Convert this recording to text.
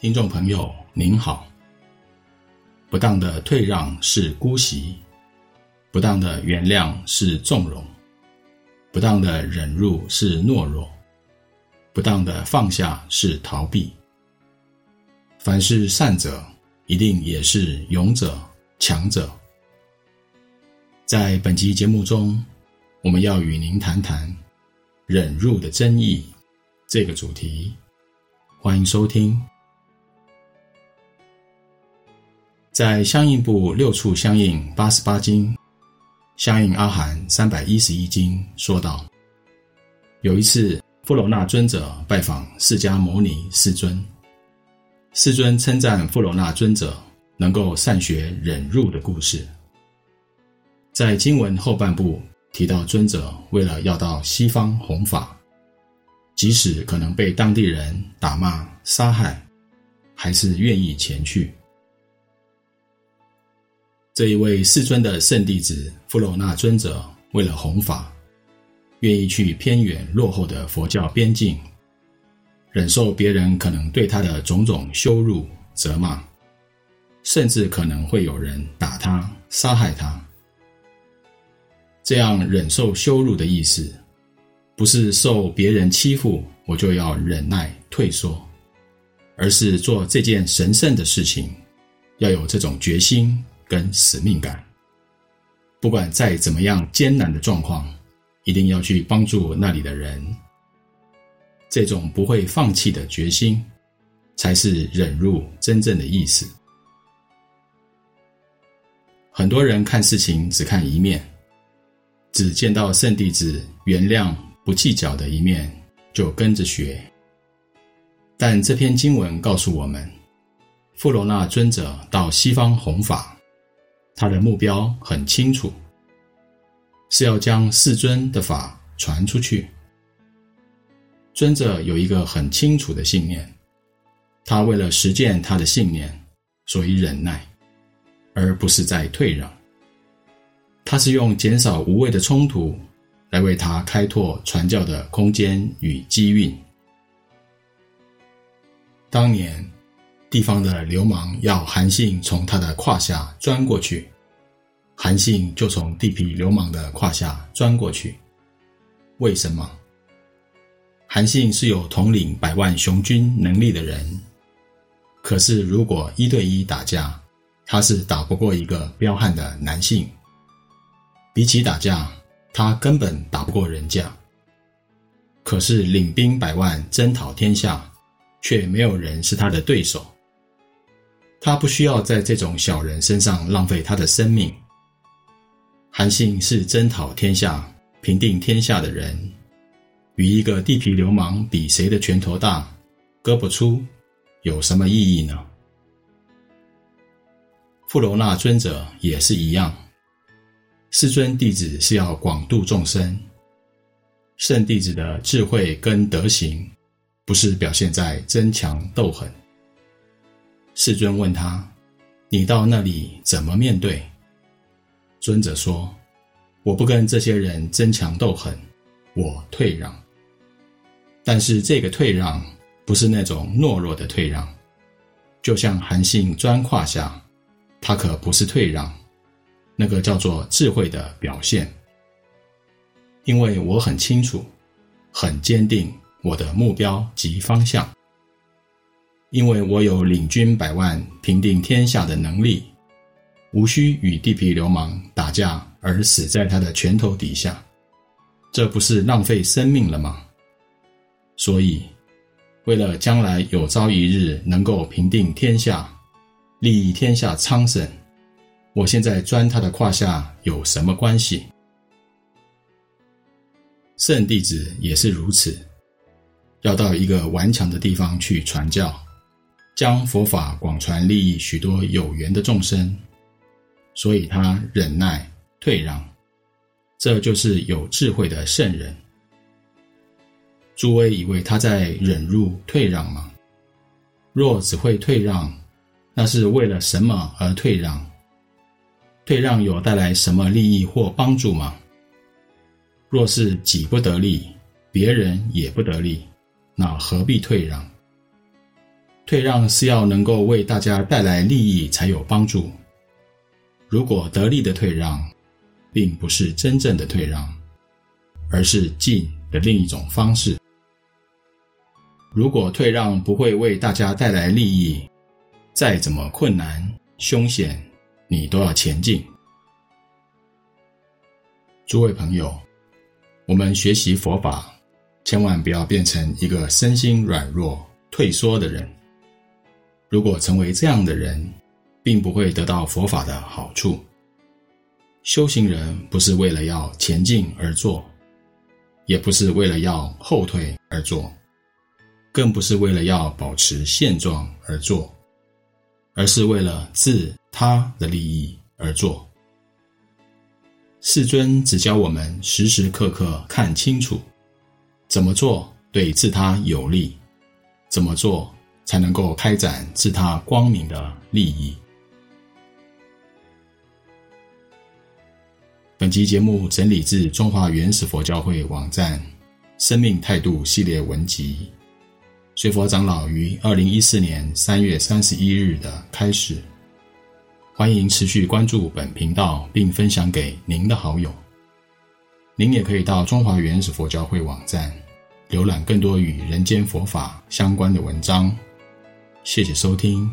听众朋友您好。不当的退让是姑息，不当的原谅是纵容，不当的忍辱是懦弱，不当的放下是逃避。凡是善者，一定也是勇者、强者。在本集节目中，我们要与您谈谈忍辱的真义这个主题。欢迎收听。在相应部六处相应八十八经，相应阿含三百一十一经说道：有一次，富罗那尊者拜访释迦牟尼世尊，世尊称赞富罗那尊者能够善学忍辱的故事。在经文后半部提到，尊者为了要到西方弘法，即使可能被当地人打骂杀害，还是愿意前去。这一位世尊的圣弟子富楼那尊者，为了弘法，愿意去偏远落后的佛教边境，忍受别人可能对他的种种羞辱、责骂，甚至可能会有人打他、杀害他。这样忍受羞辱的意思，不是受别人欺负我就要忍耐退缩，而是做这件神圣的事情，要有这种决心。跟使命感，不管再怎么样艰难的状况，一定要去帮助那里的人。这种不会放弃的决心，才是忍辱真正的意思。很多人看事情只看一面，只见到圣弟子原谅不计较的一面，就跟着学。但这篇经文告诉我们，富罗那尊者到西方弘法。他的目标很清楚，是要将世尊的法传出去。尊者有一个很清楚的信念，他为了实践他的信念，所以忍耐，而不是在退让。他是用减少无谓的冲突，来为他开拓传教的空间与机运。当年。地方的流氓要韩信从他的胯下钻过去，韩信就从地痞流氓的胯下钻过去。为什么？韩信是有统领百万雄军能力的人，可是如果一对一打架，他是打不过一个彪悍的男性。比起打架，他根本打不过人家。可是领兵百万征讨天下，却没有人是他的对手。他不需要在这种小人身上浪费他的生命。韩信是征讨天下、平定天下的人，与一个地痞流氓比谁的拳头大、胳膊粗，有什么意义呢？富楼那尊者也是一样，师尊弟子是要广度众生，圣弟子的智慧跟德行，不是表现在争强斗狠。世尊问他：“你到那里怎么面对？”尊者说：“我不跟这些人争强斗狠，我退让。但是这个退让不是那种懦弱的退让，就像韩信钻胯下，他可不是退让，那个叫做智慧的表现。因为我很清楚，很坚定我的目标及方向。”因为我有领军百万、平定天下的能力，无需与地痞流氓打架而死在他的拳头底下，这不是浪费生命了吗？所以，为了将来有朝一日能够平定天下、利益天下苍生，我现在钻他的胯下有什么关系？圣弟子也是如此，要到一个顽强的地方去传教。将佛法广传，利益许多有缘的众生，所以他忍耐退让，这就是有智慧的圣人。诸位以为他在忍辱退让吗？若只会退让，那是为了什么而退让？退让有带来什么利益或帮助吗？若是己不得利，别人也不得利，那何必退让？退让是要能够为大家带来利益才有帮助。如果得利的退让，并不是真正的退让，而是进的另一种方式。如果退让不会为大家带来利益，再怎么困难、凶险，你都要前进。诸位朋友，我们学习佛法，千万不要变成一个身心软弱、退缩的人。如果成为这样的人，并不会得到佛法的好处。修行人不是为了要前进而做，也不是为了要后退而做，更不是为了要保持现状而做，而是为了自他的利益而做。世尊只教我们时时刻刻看清楚，怎么做对自他有利，怎么做才能够开展自他光明的利益。本集节目整理自中华原始佛教会网站《生命态度》系列文集，随佛长老于二零一四年三月三十一日的开始。欢迎持续关注本频道，并分享给您的好友。您也可以到中华原始佛教会网站浏览更多与人间佛法相关的文章。谢谢收听。